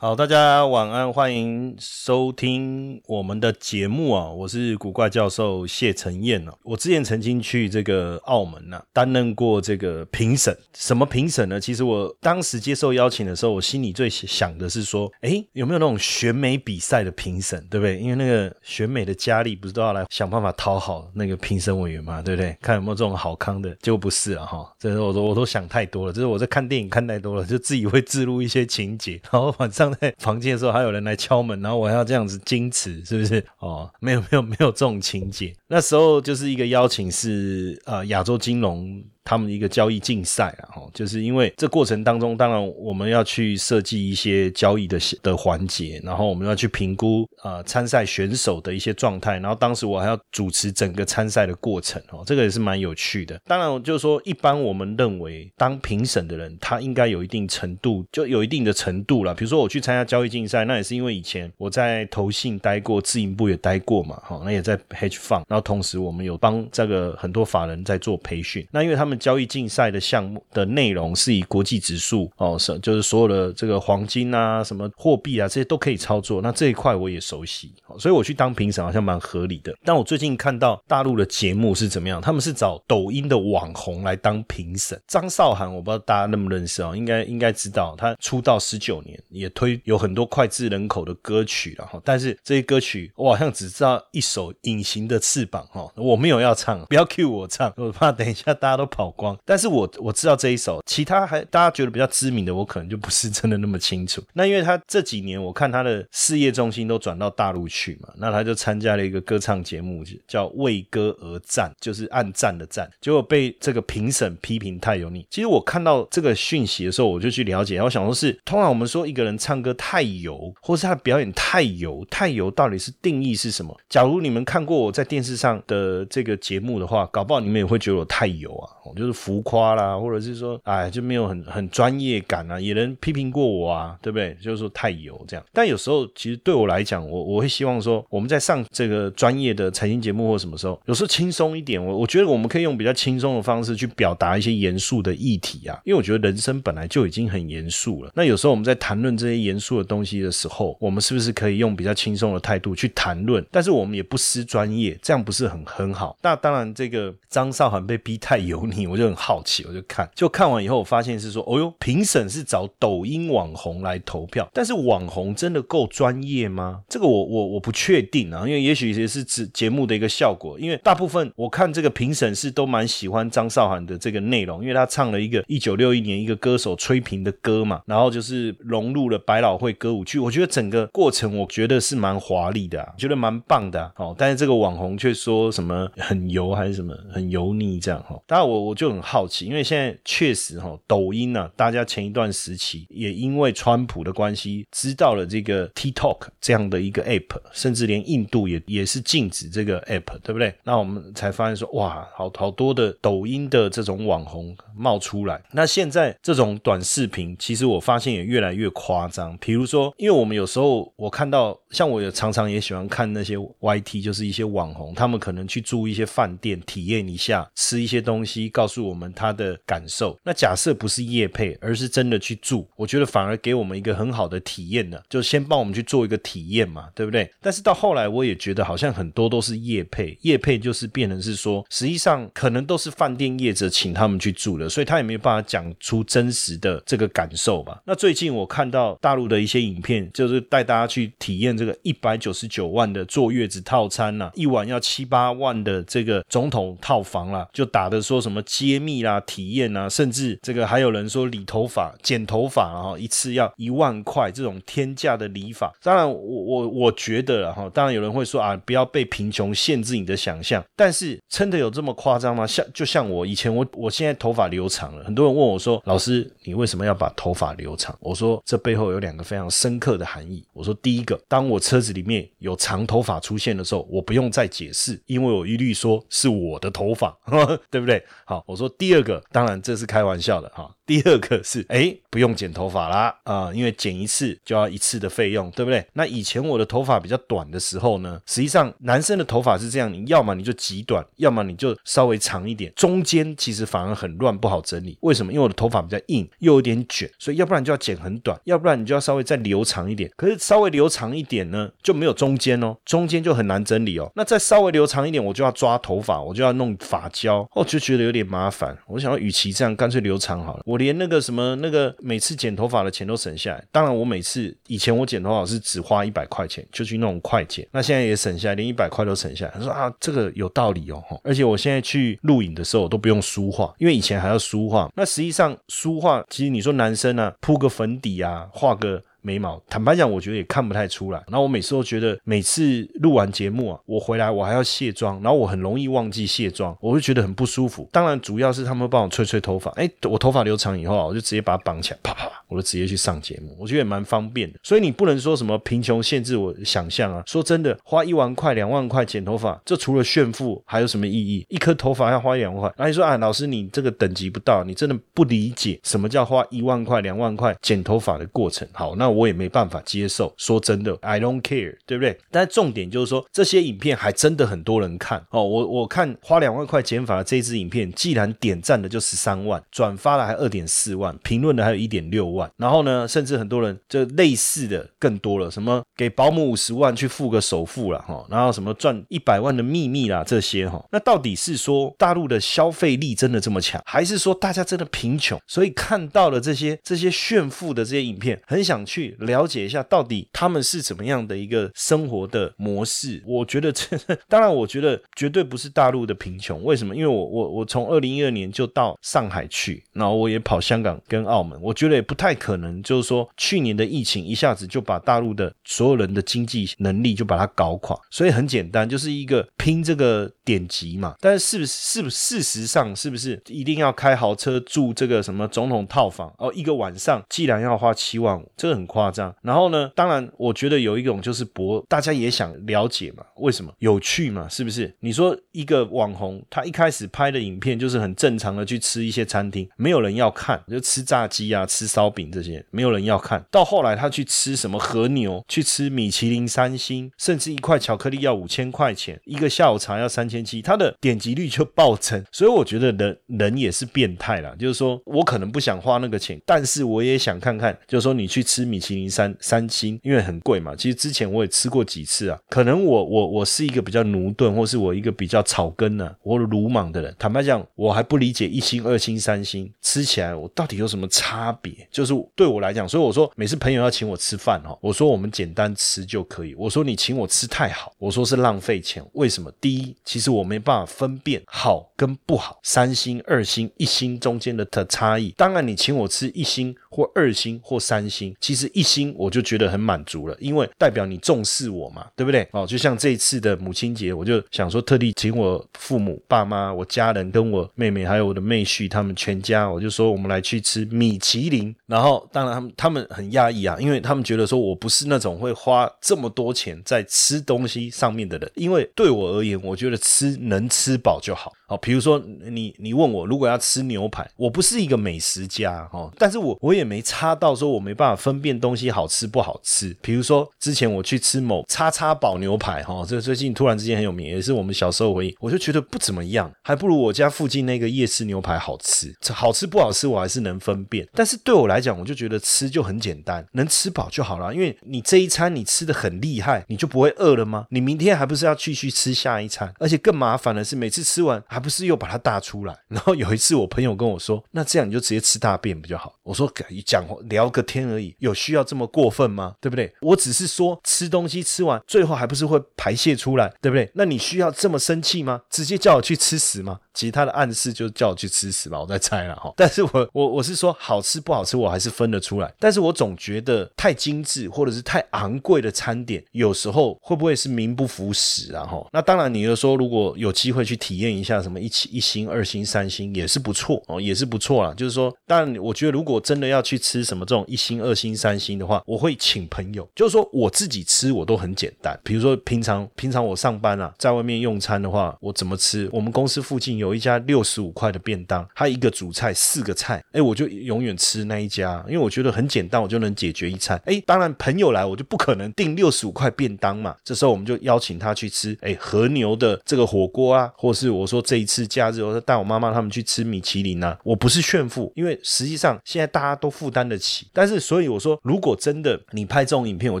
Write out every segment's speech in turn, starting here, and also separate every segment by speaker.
Speaker 1: 好，大家晚安，欢迎收听我们的节目啊！我是古怪教授谢承彦哦。我之前曾经去这个澳门啊，担任过这个评审。什么评审呢？其实我当时接受邀请的时候，我心里最想的是说，哎，有没有那种选美比赛的评审，对不对？因为那个选美的佳丽不是都要来想办法讨好那个评审委员嘛，对不对？看有没有这种好康的，结果不是啊哈！这是我说我都想太多了，就是我在看电影看太多了，就自己会自录一些情节，然后晚上。在房间的时候，还有人来敲门，然后我还要这样子矜持，是不是？哦，没有没有没有这种情节。那时候就是一个邀请，是呃亚洲金融。他们一个交易竞赛啊，哈，就是因为这过程当中，当然我们要去设计一些交易的的环节，然后我们要去评估呃参赛选手的一些状态，然后当时我还要主持整个参赛的过程哦，这个也是蛮有趣的。当然，就是说一般我们认为当评审的人，他应该有一定程度，就有一定的程度了。比如说我去参加交易竞赛，那也是因为以前我在投信待过，自营部也待过嘛，哈，那也在 hedge fund，然后同时我们有帮这个很多法人在做培训，那因为他们。交易竞赛的项目的内容是以国际指数哦，是就是所有的这个黄金啊、什么货币啊这些都可以操作。那这一块我也熟悉，所以我去当评审好像蛮合理的。但我最近看到大陆的节目是怎么样？他们是找抖音的网红来当评审。张韶涵，我不知道大家认不认识哦，应该应该知道，他出道十九年，也推有很多脍炙人口的歌曲了哈。但是这些歌曲我好像只知道一首《隐形的翅膀》哈，我没有要唱，不要 cue 我唱，我怕等一下大家都 跑。光，但是我我知道这一首，其他还大家觉得比较知名的，我可能就不是真的那么清楚。那因为他这几年我看他的事业重心都转到大陆去嘛，那他就参加了一个歌唱节目，叫《为歌而战》，就是按赞的赞，结果被这个评审批评太油腻。其实我看到这个讯息的时候，我就去了解，我想说是，通常我们说一个人唱歌太油，或是他的表演太油，太油到底是定义是什么？假如你们看过我在电视上的这个节目的话，搞不好你们也会觉得我太油啊，就是。浮夸啦，或者是说，哎，就没有很很专业感啊，也能批评过我啊，对不对？就是说太油这样。但有时候其实对我来讲，我我会希望说，我们在上这个专业的财经节目或什么时候，有时候轻松一点。我我觉得我们可以用比较轻松的方式去表达一些严肃的议题啊，因为我觉得人生本来就已经很严肃了。那有时候我们在谈论这些严肃的东西的时候，我们是不是可以用比较轻松的态度去谈论？但是我们也不失专业，这样不是很很好？那当然，这个张韶涵被逼太油腻，我。就很好奇，我就看，就看完以后，我发现是说，哦哟，评审是找抖音网红来投票，但是网红真的够专业吗？这个我我我不确定啊，因为也许也是指节目的一个效果，因为大部分我看这个评审是都蛮喜欢张韶涵的这个内容，因为他唱了一个一九六一年一个歌手吹平的歌嘛，然后就是融入了百老汇歌舞剧，我觉得整个过程我觉得是蛮华丽的，觉得蛮棒的哦。但是这个网红却说什么很油还是什么很油腻这样哈，当然我我就。很好奇，因为现在确实哈，抖音呢，大家前一段时期也因为川普的关系，知道了这个 TikTok 这样的一个 app，甚至连印度也也是禁止这个 app，对不对？那我们才发现说，哇，好好多的抖音的这种网红冒出来。那现在这种短视频，其实我发现也越来越夸张。比如说，因为我们有时候我看到，像我也常常也喜欢看那些 YT，就是一些网红，他们可能去住一些饭店，体验一下，吃一些东西，告诉。我们他的感受，那假设不是夜配，而是真的去住，我觉得反而给我们一个很好的体验呢。就先帮我们去做一个体验嘛，对不对？但是到后来，我也觉得好像很多都是夜配，夜配就是变成是说，实际上可能都是饭店业者请他们去住的，所以他也没有办法讲出真实的这个感受吧。那最近我看到大陆的一些影片，就是带大家去体验这个一百九十九万的坐月子套餐呐，一晚要七八万的这个总统套房啦，就打的说什么。揭秘啦、体验啊，甚至这个还有人说理头发、剪头发，然后一次要一万块这种天价的理发。当然，我我我觉得了哈，当然有人会说啊，不要被贫穷限制你的想象。但是真的有这么夸张吗？像就像我以前我我现在头发留长了，很多人问我说，老师你为什么要把头发留长？我说这背后有两个非常深刻的含义。我说第一个，当我车子里面有长头发出现的时候，我不用再解释，因为我一律说是我的头发，对不对？好，我说第二个，当然这是开玩笑的哈。第二个是，哎，不用剪头发啦，啊，因为剪一次就要一次的费用，对不对？那以前我的头发比较短的时候呢，实际上男生的头发是这样，你要么你就极短，要么你就稍微长一点，中间其实反而很乱，不好整理。为什么？因为我的头发比较硬，又有点卷，所以要不然就要剪很短，要不然你就要稍微再留长一点。可是稍微留长一点呢，就没有中间哦，中间就很难整理哦。那再稍微留长一点，我就要抓头发，我就要弄发胶，我就觉得有点麻烦。我想要，与其这样，干脆留长好了。我连那个什么那个每次剪头发的钱都省下来。当然，我每次以前我剪头发是只花一百块钱就去那种快剪，那现在也省下来，连一百块都省下来。他说啊，这个有道理哦，而且我现在去录影的时候我都不用梳化，因为以前还要梳化。那实际上梳化，其实你说男生啊，铺个粉底啊，画个。眉毛，坦白讲，我觉得也看不太出来。然后我每次都觉得，每次录完节目啊，我回来我还要卸妆，然后我很容易忘记卸妆，我会觉得很不舒服。当然，主要是他们帮我吹吹头发。哎，我头发留长以后啊，我就直接把它绑起来，啪啪，我就直接去上节目。我觉得也蛮方便的。所以你不能说什么贫穷限制我想象啊。说真的，花一万块、两万块剪头发，这除了炫富还有什么意义？一颗头发要花两万块。那你说啊，老师你这个等级不到，你真的不理解什么叫花一万块、两万块剪头发的过程。好，那。我也没办法接受，说真的，I don't care，对不对？但重点就是说，这些影片还真的很多人看哦。我我看花两万块剪法的这支影片，既然点赞的就十三万，转发了还二点四万，评论的还有一点六万。然后呢，甚至很多人就类似的更多了，什么给保姆五十万去付个首付了哈，然后什么赚一百万的秘密啦这些哈。那到底是说大陆的消费力真的这么强，还是说大家真的贫穷，所以看到了这些这些炫富的这些影片，很想去。去了解一下到底他们是怎么样的一个生活的模式？我觉得这当然，我觉得绝对不是大陆的贫穷。为什么？因为我我我从二零一二年就到上海去，然后我也跑香港跟澳门，我觉得也不太可能，就是说去年的疫情一下子就把大陆的所有人的经济能力就把它搞垮。所以很简单，就是一个拼这个典籍嘛。但是是不是是不是事实上是不是一定要开豪车住这个什么总统套房？哦，一个晚上既然要花七万五，这个很夸。张，然后呢？当然，我觉得有一种就是博，大家也想了解嘛，为什么有趣嘛？是不是？你说一个网红，他一开始拍的影片就是很正常的去吃一些餐厅，没有人要看，就吃炸鸡啊、吃烧饼这些，没有人要看到后来他去吃什么和牛，去吃米其林三星，甚至一块巧克力要五千块钱，一个下午茶要三千七，他的点击率就暴增。所以我觉得人人也是变态啦，就是说我可能不想花那个钱，但是我也想看看，就是说你去吃米其林。三三星，因为很贵嘛。其实之前我也吃过几次啊。可能我我我是一个比较驽钝，或是我一个比较草根呢，我鲁莽的人。坦白讲，我还不理解一星、二星、三星吃起来我到底有什么差别。就是对我来讲，所以我说每次朋友要请我吃饭哈，我说我们简单吃就可以。我说你请我吃太好，我说是浪费钱。为什么？第一，其实我没办法分辨好跟不好，三星、二星、一星中间的的差异。当然，你请我吃一星或二星或三星，其实一。心我就觉得很满足了，因为代表你重视我嘛，对不对？哦，就像这一次的母亲节，我就想说特地请我父母、爸妈、我家人跟我妹妹还有我的妹婿他们全家，我就说我们来去吃米其林。然后当然他们他们很讶异啊，因为他们觉得说我不是那种会花这么多钱在吃东西上面的人，因为对我而言，我觉得吃能吃饱就好。哦，比如说你你问我如果要吃牛排，我不是一个美食家哦，但是我我也没差到说我没办法分辨东西好吃不好吃。比如说之前我去吃某叉叉堡牛排哈，这最近突然之间很有名，也是我们小时候回忆，我就觉得不怎么样，还不如我家附近那个夜市牛排好吃。好吃不好吃我还是能分辨，但是对我来讲，我就觉得吃就很简单，能吃饱就好了。因为你这一餐你吃的很厉害，你就不会饿了吗？你明天还不是要继续吃下一餐？而且更麻烦的是，每次吃完。还不是又把它大出来，然后有一次我朋友跟我说：“那这样你就直接吃大便不就好？”我说：“讲聊个天而已，有需要这么过分吗？对不对？我只是说吃东西吃完最后还不是会排泄出来，对不对？那你需要这么生气吗？直接叫我去吃屎吗？”其他的暗示就叫我去吃屎吧，我在猜了哈。但是我我我是说好吃不好吃，我还是分得出来。但是我总觉得太精致或者是太昂贵的餐点，有时候会不会是名不符实啊？哈，那当然，你又说如果有机会去体验一下什么一起一星、二星、三星，也是不错哦，也是不错啦。就是说，当然，我觉得如果真的要去吃什么这种一星、二星、三星的话，我会请朋友。就是说，我自己吃我都很简单。比如说，平常平常我上班啊，在外面用餐的话，我怎么吃？我们公司附近有有一家六十五块的便当，它一个主菜四个菜，哎，我就永远吃那一家，因为我觉得很简单，我就能解决一餐。哎，当然朋友来，我就不可能订六十五块便当嘛。这时候我们就邀请他去吃，哎，和牛的这个火锅啊，或是我说这一次假日，我说带我妈妈他们去吃米其林啊，我不是炫富，因为实际上现在大家都负担得起。但是所以我说，如果真的你拍这种影片，我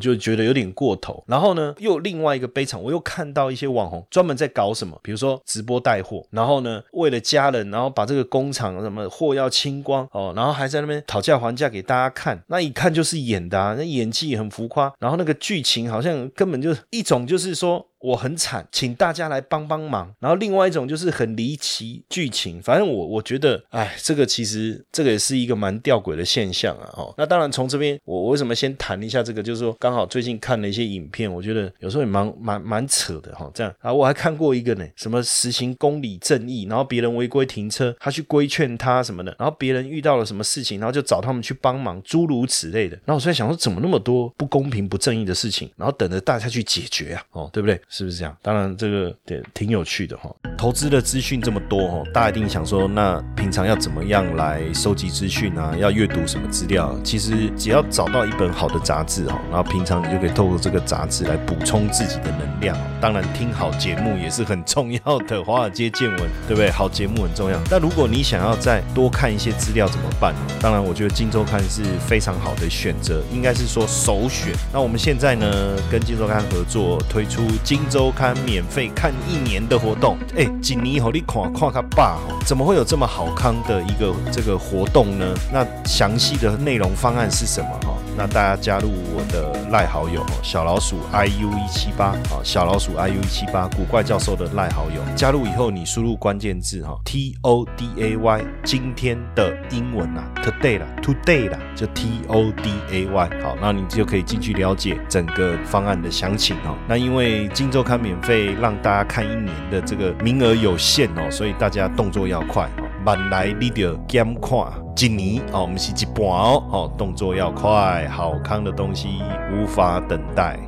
Speaker 1: 就觉得有点过头。然后呢，又另外一个悲惨，我又看到一些网红专门在搞什么，比如说直播带货，然后呢，为了家人，然后把这个工厂什么货要清光哦，然后还在那边讨价还价给大家看，那一看就是演的啊，那演技很浮夸，然后那个剧情好像根本就一种就是说。我很惨，请大家来帮帮忙。然后另外一种就是很离奇剧情，反正我我觉得，哎，这个其实这个也是一个蛮吊诡的现象啊。哦，那当然从这边我我为什么先谈一下这个，就是说刚好最近看了一些影片，我觉得有时候也蛮蛮蛮扯的哈。这样啊，我还看过一个呢，什么实行公理正义，然后别人违规停车，他去规劝他什么的，然后别人遇到了什么事情，然后就找他们去帮忙，诸如此类的。然后我在想说，怎么那么多不公平不正义的事情，然后等着大家去解决啊？哦，对不对？是不是这样？当然，这个也挺有趣的哈。投资的资讯这么多哈，大家一定想说，那平常要怎么样来收集资讯啊？要阅读什么资料？其实只要找到一本好的杂志哈，然后平常你就可以透过这个杂志来补充自己的能量。当然，听好节目也是很重要的。华尔街见闻，对不对？好节目很重要。那如果你想要再多看一些资料怎么办？当然，我觉得《金周刊》是非常好的选择，应该是说首选。那我们现在呢，跟《金周刊》合作推出《金周刊》。免费看一年的活动，哎，锦尼好，你看看他爸哦，怎么会有这么好康的一个这个活动呢？那详细的内容方案是什么哈？那大家加入我的赖好友小老鼠 i u 一七八啊，小老鼠 i u 一七八，古怪教授的赖好友，加入以后你输入关键字哈，t o d a y，今天的英文啊，today 啦，today 啦，就 t o d a y，好，那你就可以进去了解整个方案的详情哦。那因为今周刊免费让大家看一年的这个名额有限哦，所以大家动作要快哦，慢来你就减看。一年哦，我们是一半哦，哦，动作要快，好康的东西无法等待。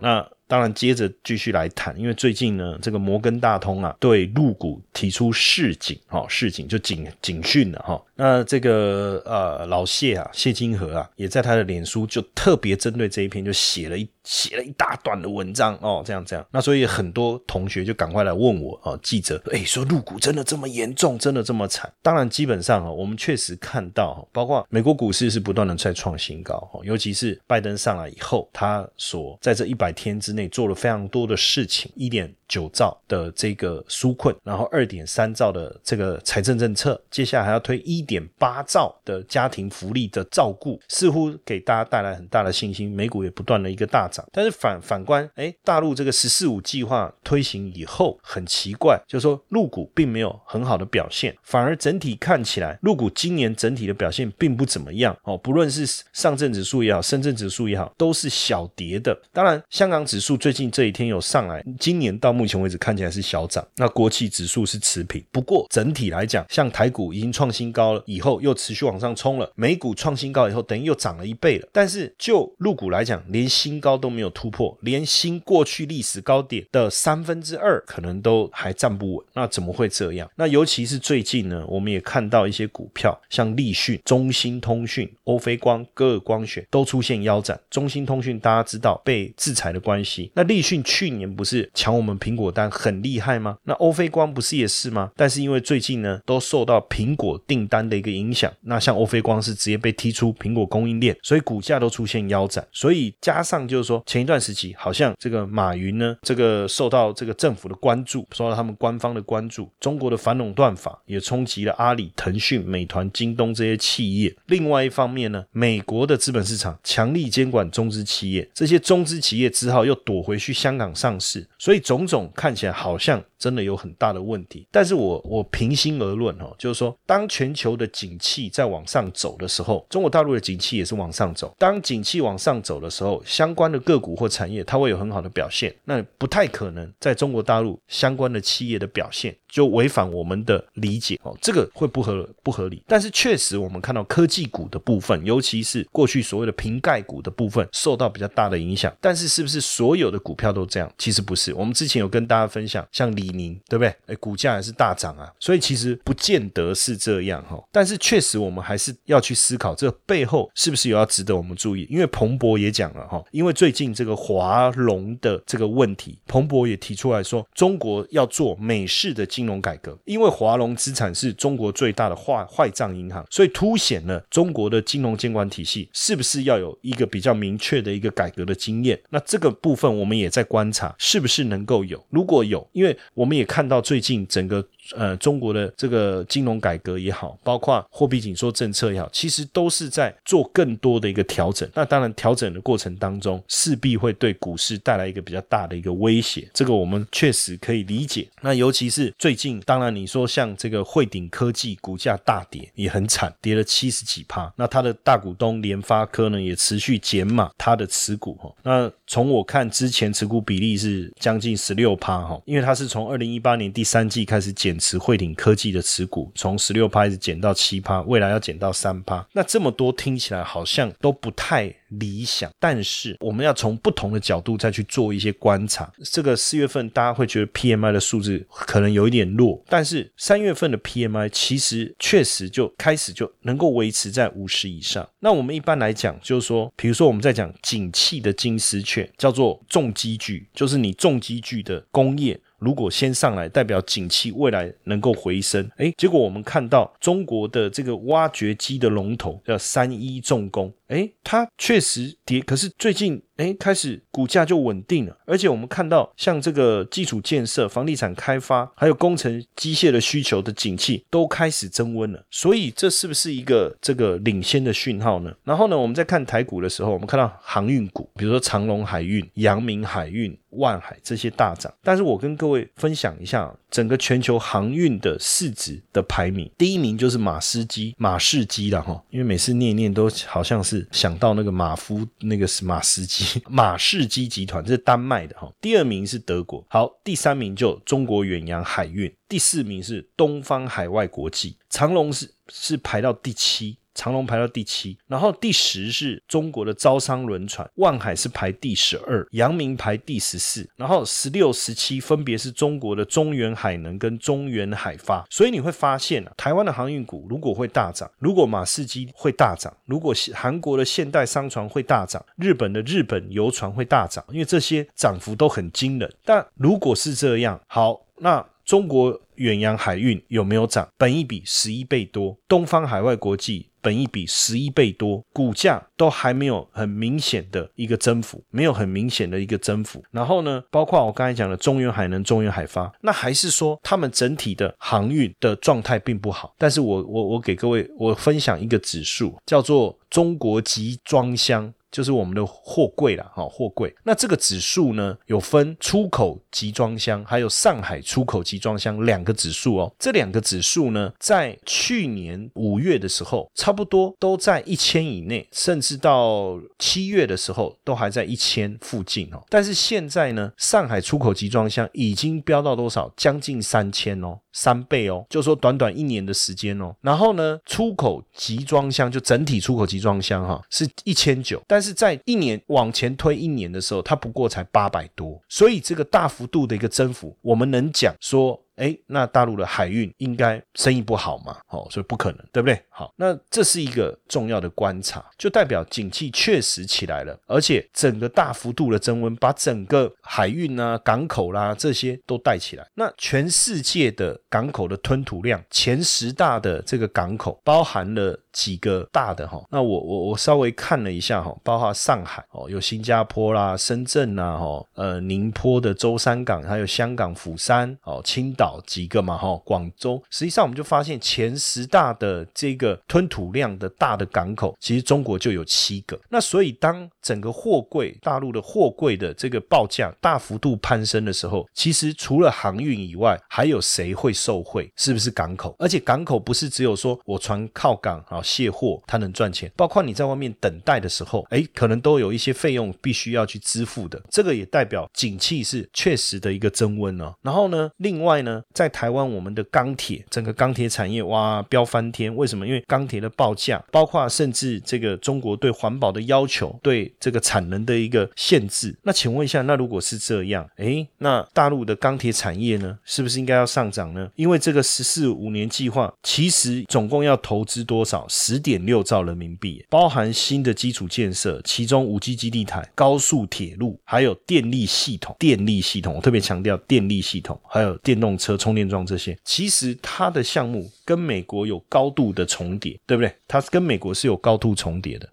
Speaker 1: 那当然，接着继续来谈，因为最近呢，这个摩根大通啊，对入股提出示警，哈，示警就警警讯了，哈。那这个呃老谢啊，谢金河啊，也在他的脸书就特别针对这一篇就写了一写了一大段的文章哦，这样这样。那所以很多同学就赶快来问我啊，记者，哎，说入股真的这么严重，真的这么惨？当然，基本上啊，我们确实看到，包括美国股市是不断的在创新高，哈，尤其是拜登上来以后，他所在这一百天之内内做了非常多的事情，一点。九兆的这个纾困，然后二点三兆的这个财政政策，接下来还要推一点八兆的家庭福利的照顾，似乎给大家带来很大的信心。美股也不断的一个大涨，但是反反观，哎，大陆这个“十四五”计划推行以后，很奇怪，就是说陆股并没有很好的表现，反而整体看起来，陆股今年整体的表现并不怎么样哦。不论是上证指数也好，深圳指数也好，都是小跌的。当然，香港指数数最近这一天有上来，今年到。目前为止看起来是小涨，那国企指数是持平。不过整体来讲，像台股已经创新高了，以后又持续往上冲了。美股创新高以后，等于又涨了一倍了。但是就入股来讲，连新高都没有突破，连新过去历史高点的三分之二可能都还站不稳。那怎么会这样？那尤其是最近呢，我们也看到一些股票，像立讯、中兴通讯、欧菲光、歌尔光学都出现腰斩。中兴通讯大家知道被制裁的关系，那立讯去年不是抢我们。苹果单很厉害吗？那欧菲光不是也是吗？但是因为最近呢，都受到苹果订单的一个影响，那像欧菲光是直接被踢出苹果供应链，所以股价都出现腰斩。所以加上就是说，前一段时期好像这个马云呢，这个受到这个政府的关注，受到他们官方的关注，中国的反垄断法也冲击了阿里、腾讯、美团、京东这些企业。另外一方面呢，美国的资本市场强力监管中资企业，这些中资企业只好又躲回去香港上市，所以种种看起来好像真的有很大的问题。但是我我平心而论哦，就是说，当全球的景气在往上走的时候，中国大陆的景气也是往上走。当景气往上走的时候，相关的个股或产业它会有很好的表现。那不太可能在中国大陆相关的企业的表现就违反我们的理解哦，这个会不合不合理。但是确实我们看到科技股的部分，尤其是过去所谓的瓶盖股的部分，受到比较大的影响。但是是不是所所有的股票都这样？其实不是。我们之前有跟大家分享，像李宁，对不对？哎，股价还是大涨啊。所以其实不见得是这样哈。但是确实我们还是要去思考，这背后是不是有要值得我们注意？因为彭博也讲了哈，因为最近这个华龙的这个问题，彭博也提出来说，中国要做美式的金融改革。因为华龙资产是中国最大的坏坏账银行，所以凸显了中国的金融监管体系是不是要有一个比较明确的一个改革的经验。那这个部分我们也在观察，是不是能够有？如果有，因为我们也看到最近整个呃中国的这个金融改革也好，包括货币紧缩政策也好，其实都是在做更多的一个调整。那当然调整的过程当中，势必会对股市带来一个比较大的一个威胁。这个我们确实可以理解。那尤其是最近，当然你说像这个汇顶科技股价大跌也很惨，跌了七十几趴。那它的大股东联发科呢，也持续减码它的持股哈。那从我看之前持股比例是将近十六趴哈，因为它是从二零一八年第三季开始减持汇顶科技的持股，从十六趴一直减到七趴，未来要减到三趴。那这么多听起来好像都不太。理想，但是我们要从不同的角度再去做一些观察。这个四月份大家会觉得 PMI 的数字可能有一点弱，但是三月份的 PMI 其实确实就开始就能够维持在五十以上。那我们一般来讲，就是说，比如说我们在讲景气的金丝雀，叫做重机具，就是你重机具的工业。如果先上来，代表景气未来能够回升，哎，结果我们看到中国的这个挖掘机的龙头叫三一重工，哎，它确实跌，可是最近。哎，开始股价就稳定了，而且我们看到像这个基础建设、房地产开发，还有工程机械的需求的景气都开始增温了，所以这是不是一个这个领先的讯号呢？然后呢，我们在看台股的时候，我们看到航运股，比如说长隆海运、阳明海运、万海这些大涨，但是我跟各位分享一下。整个全球航运的市值的排名，第一名就是马斯基，马士基了哈，因为每次念一念都好像是想到那个马夫，那个是马斯基，马士基集团，这是丹麦的哈。第二名是德国，好，第三名就中国远洋海运，第四名是东方海外国际，长隆是是排到第七。长隆排到第七，然后第十是中国的招商轮船，万海是排第十二，阳明排第十四，然后十六、十七分别是中国的中原海能跟中原海发。所以你会发现啊，台湾的航运股如果会大涨，如果马士基会大涨，如果韩国的现代商船会大涨，日本的日本游船会大涨，因为这些涨幅都很惊人。但如果是这样，好，那中国远洋海运有没有涨？本一比十一倍多，东方海外国际。本一比十一倍多，股价都还没有很明显的一个增幅，没有很明显的一个增幅。然后呢，包括我刚才讲的中远海能、中远海发，那还是说他们整体的航运的状态并不好。但是我我我给各位我分享一个指数，叫做中国集装箱。就是我们的货柜了，哈，货柜。那这个指数呢，有分出口集装箱，还有上海出口集装箱两个指数哦。这两个指数呢，在去年五月的时候，差不多都在一千以内，甚至到七月的时候，都还在一千附近哦。但是现在呢，上海出口集装箱已经飙到多少？将近三千哦。三倍哦，就说短短一年的时间哦，然后呢，出口集装箱就整体出口集装箱哈是一千九，但是在一年往前推一年的时候，它不过才八百多，所以这个大幅度的一个增幅，我们能讲说。哎，那大陆的海运应该生意不好嘛？哦，所以不可能，对不对？好，那这是一个重要的观察，就代表景气确实起来了，而且整个大幅度的增温，把整个海运啊、港口啦这些都带起来。那全世界的港口的吞吐量，前十大的这个港口包含了。几个大的哈，那我我我稍微看了一下哈，包括上海哦，有新加坡啦、深圳啦哈，呃，宁波的舟山港，还有香港釜山哦、青岛岛几个嘛，哈，广州。实际上我们就发现前十大的这个吞吐量的大的港口，其实中国就有七个。那所以当整个货柜大陆的货柜的这个报价大幅度攀升的时候，其实除了航运以外，还有谁会受惠？是不是港口？而且港口不是只有说我船靠港啊卸货，它能赚钱，包括你在外面等待的时候，哎，可能都有一些费用必须要去支付的。这个也代表景气是确实的一个增温哦。然后呢，另外呢，在台湾我们的钢铁整个钢铁产业哇飙翻天，为什么？因为钢铁的报价，包括甚至这个中国对环保的要求，对这个产能的一个限制。那请问一下，那如果是这样，哎，那大陆的钢铁产业呢，是不是应该要上涨呢？因为这个“十四五年计划”其实总共要投资多少？十点六兆人民币，包含新的基础建设，其中五 G 基地台、高速铁路，还有电力系统。电力系统，我特别强调电力系统，还有电动车车充电桩这些，其实它的项目跟美国有高度的重叠，对不对？它跟美国是有高度重叠的。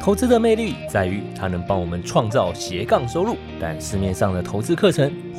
Speaker 2: 投资的魅力在于它能帮我们创造斜杠收入，但市面上的投资课程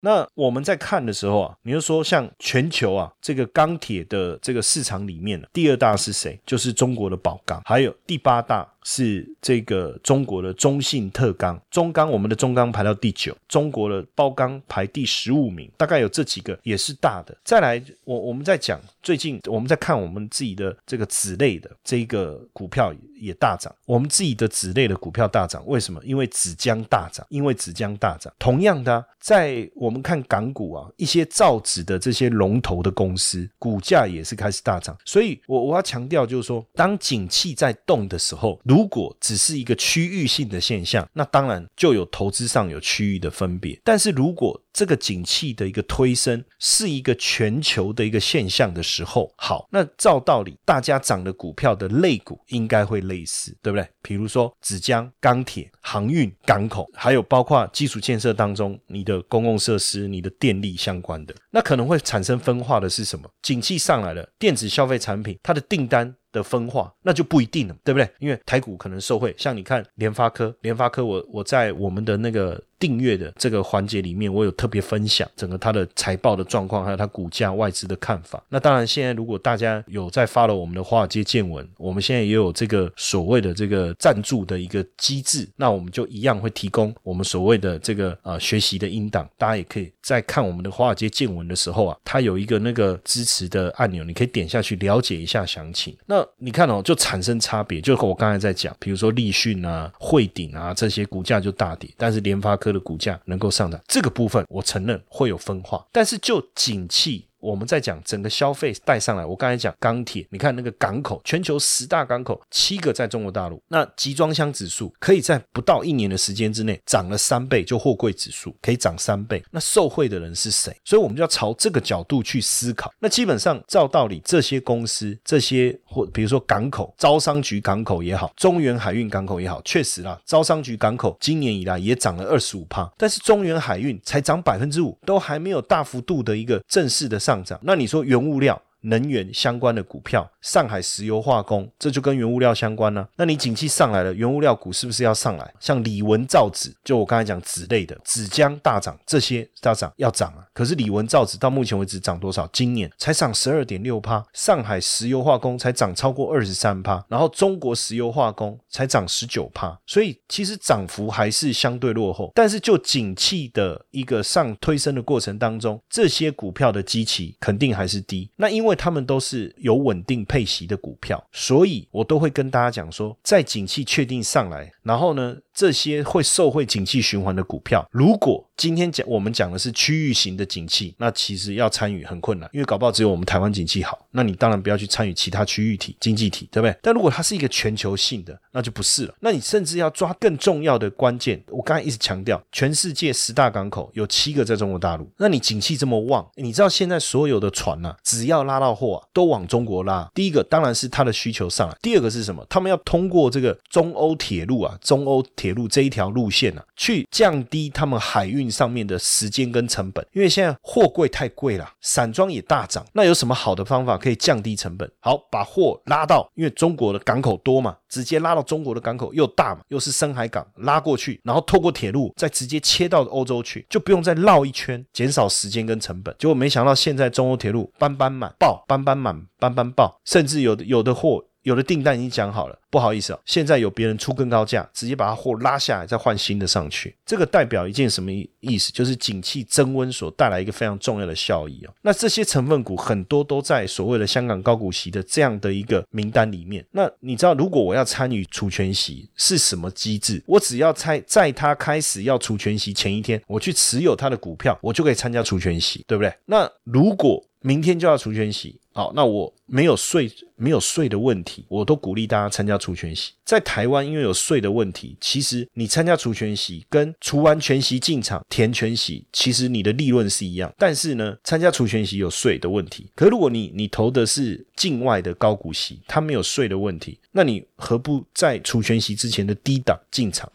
Speaker 1: 那我们在看的时候啊，你就说像全球啊这个钢铁的这个市场里面，第二大是谁？就是中国的宝钢，还有第八大。是这个中国的中信特钢，中钢我们的中钢排到第九，中国的包钢排第十五名，大概有这几个也是大的。再来，我我们在讲最近我们在看我们自己的这个子类的这个股票也大涨，我们自己的子类的股票大涨，为什么？因为纸浆大涨，因为纸浆大涨。同样的，在我们看港股啊，一些造纸的这些龙头的公司股价也是开始大涨。所以，我我要强调就是说，当景气在动的时候。如果只是一个区域性的现象，那当然就有投资上有区域的分别。但是如果这个景气的一个推升是一个全球的一个现象的时候，好，那照道理大家涨的股票的类股应该会类似，对不对？比如说纸浆、钢铁、航运、港口，还有包括基础建设当中你的公共设施、你的电力相关的，那可能会产生分化的是什么？景气上来了，电子消费产品它的订单。的分化，那就不一定了，对不对？因为台股可能受惠，像你看联发科，联发科，我我在我们的那个。订阅的这个环节里面，我有特别分享整个它的财报的状况，还有它股价外资的看法。那当然，现在如果大家有在发了我们的华尔街见闻，我们现在也有这个所谓的这个赞助的一个机制，那我们就一样会提供我们所谓的这个呃学习的音档，大家也可以在看我们的华尔街见闻的时候啊，它有一个那个支持的按钮，你可以点下去了解一下详情。那你看哦，就产生差别，就和我刚才在讲，比如说立讯啊、汇顶啊这些股价就大跌，但是联发科。的股价能够上涨，这个部分我承认会有分化，但是就景气。我们在讲整个消费带上来，我刚才讲钢铁，你看那个港口，全球十大港口七个在中国大陆，那集装箱指数可以在不到一年的时间之内涨了三倍，就货柜指数可以涨三倍，那受惠的人是谁？所以我们就要朝这个角度去思考。那基本上照道理，这些公司这些或比如说港口，招商局港口也好，中原海运港口也好，确实啦，招商局港口今年以来也涨了二十五帕，但是中原海运才涨百分之五，都还没有大幅度的一个正式的上。上涨，那你说原物料？能源相关的股票，上海石油化工，这就跟原物料相关呢。那你景气上来了，原物料股是不是要上来？像李文造纸，就我刚才讲纸类的，纸浆大涨，这些大涨要涨啊。可是李文造纸到目前为止涨多少？今年才涨十二点六趴，上海石油化工才涨超过二十三趴，然后中国石油化工才涨十九趴，所以其实涨幅还是相对落后。但是就景气的一个上推升的过程当中，这些股票的基期肯定还是低。那因为为他们都是有稳定配息的股票，所以我都会跟大家讲说，在景气确定上来，然后呢，这些会受惠景气循环的股票，如果今天讲我们讲的是区域型的景气，那其实要参与很困难，因为搞不好只有我们台湾景气好，那你当然不要去参与其他区域体经济体，对不对？但如果它是一个全球性的，那就不是了。那你甚至要抓更重要的关键。我刚才一直强调，全世界十大港口有七个在中国大陆，那你景气这么旺，你知道现在所有的船啊，只要拉到货啊，都往中国拉。第一个当然是它的需求上来，第二个是什么？他们要通过这个中欧铁路啊，中欧铁路这一条路线啊，去降低他们海运上面的时间跟成本，因为现在货柜太贵了，散装也大涨。那有什么好的方法可以降低成本？好，把货拉到，因为中国的港口多嘛，直接拉到中国的港口又大嘛，又是深海港，拉过去，然后透过铁路再直接切到欧洲去，就不用再绕一圈，减少时间跟成本。结果没想到现在中欧铁路班班满爆，班班满，班班爆，甚至有的有的货。有的订单已经讲好了，不好意思啊，现在有别人出更高价，直接把它货拉下来，再换新的上去。这个代表一件什么意思？就是景气增温所带来一个非常重要的效益啊。那这些成分股很多都在所谓的香港高股息的这样的一个名单里面。那你知道，如果我要参与除权息是什么机制？我只要猜在他开始要除权息前一天，我去持有他的股票，我就可以参加除权息，对不对？那如果明天就要除权息。好，那我没有税，没有税的问题，我都鼓励大家参加除权息。在台湾，因为有税的问题，其实你参加除权息跟除完全息进场填全息，其实你的利润是一样。但是呢，参加除权息有税的问题。可如果你你投的是境外的高股息，它没有税的问题，那你何不在除权息之前的低档进场？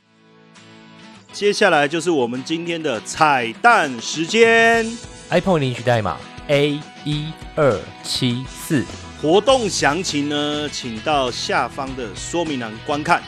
Speaker 1: 接下来就是我们今天的彩蛋时间
Speaker 2: ，iPhone 领取代码。A 一二七四
Speaker 1: 活动详情呢，请到下方的说明栏观看。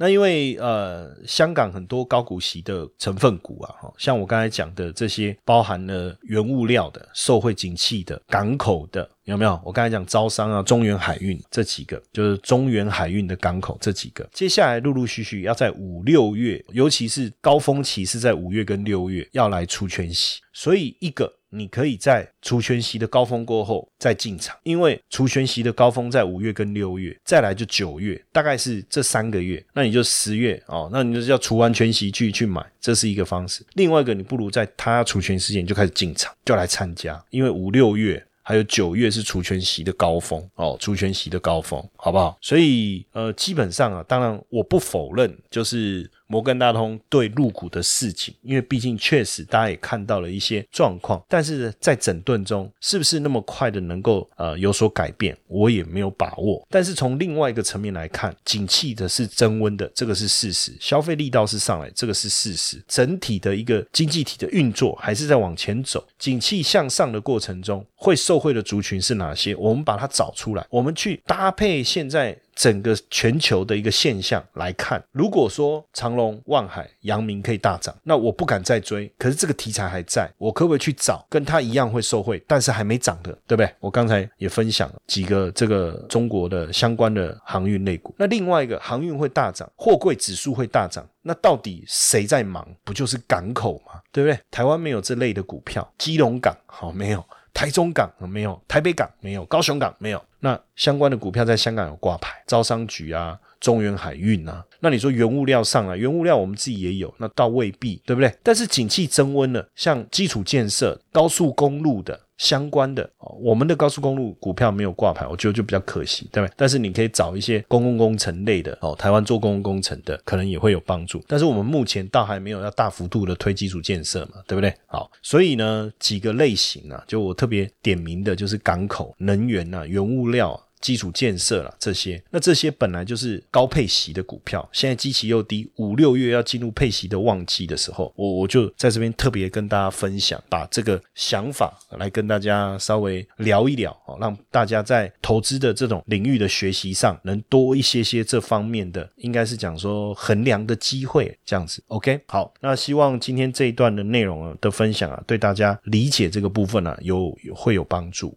Speaker 1: 那因为呃，香港很多高股息的成分股啊，哈，像我刚才讲的这些，包含了原物料的、受惠景气的、港口的。有没有？我刚才讲招商啊，中原海运这几个，就是中原海运的港口这几个，接下来陆陆续续要在五六月，尤其是高峰期是在五月跟六月要来出全息，所以一个你可以在除权息的高峰过后再进场，因为除权息的高峰在五月跟六月，再来就九月，大概是这三个月，那你就十月哦，那你就是要除完全息去去买，这是一个方式。另外一个，你不如在他除权之前就开始进场，就来参加，因为五六月。还有九月是除权息的高峰哦，除权息的高峰，好不好？所以呃，基本上啊，当然我不否认，就是。摩根大通对入股的事情，因为毕竟确实大家也看到了一些状况，但是在整顿中是不是那么快的能够呃有所改变，我也没有把握。但是从另外一个层面来看，景气的是增温的，这个是事实；消费力道是上来，这个是事实。整体的一个经济体的运作还是在往前走，景气向上的过程中会受惠的族群是哪些？我们把它找出来，我们去搭配现在。整个全球的一个现象来看，如果说长隆、万海、阳明可以大涨，那我不敢再追。可是这个题材还在，我可不可以去找跟它一样会受惠，但是还没涨的，对不对？我刚才也分享了几个这个中国的相关的航运类股。那另外一个航运会大涨，货柜指数会大涨，那到底谁在忙？不就是港口吗？对不对？台湾没有这类的股票，基隆港好没有。台中港没有，台北港没有，高雄港没有。那相关的股票在香港有挂牌，招商局啊，中原海运啊。那你说原物料上来，原物料我们自己也有，那倒未必，对不对？但是景气增温了，像基础建设、高速公路的。相关的哦，我们的高速公路股票没有挂牌，我觉得就比较可惜，对不对？但是你可以找一些公共工程类的哦，台湾做公共工程的，可能也会有帮助。但是我们目前倒还没有要大幅度的推基础建设嘛，对不对？好，所以呢，几个类型啊，就我特别点名的就是港口、能源啊、原物料。基础建设了这些，那这些本来就是高配息的股票，现在基期又低，五六月要进入配息的旺季的时候，我我就在这边特别跟大家分享，把这个想法来跟大家稍微聊一聊哦，让大家在投资的这种领域的学习上能多一些些这方面的，应该是讲说衡量的机会这样子。OK，好，那希望今天这一段的内容的分享啊，对大家理解这个部分呢有会有帮助。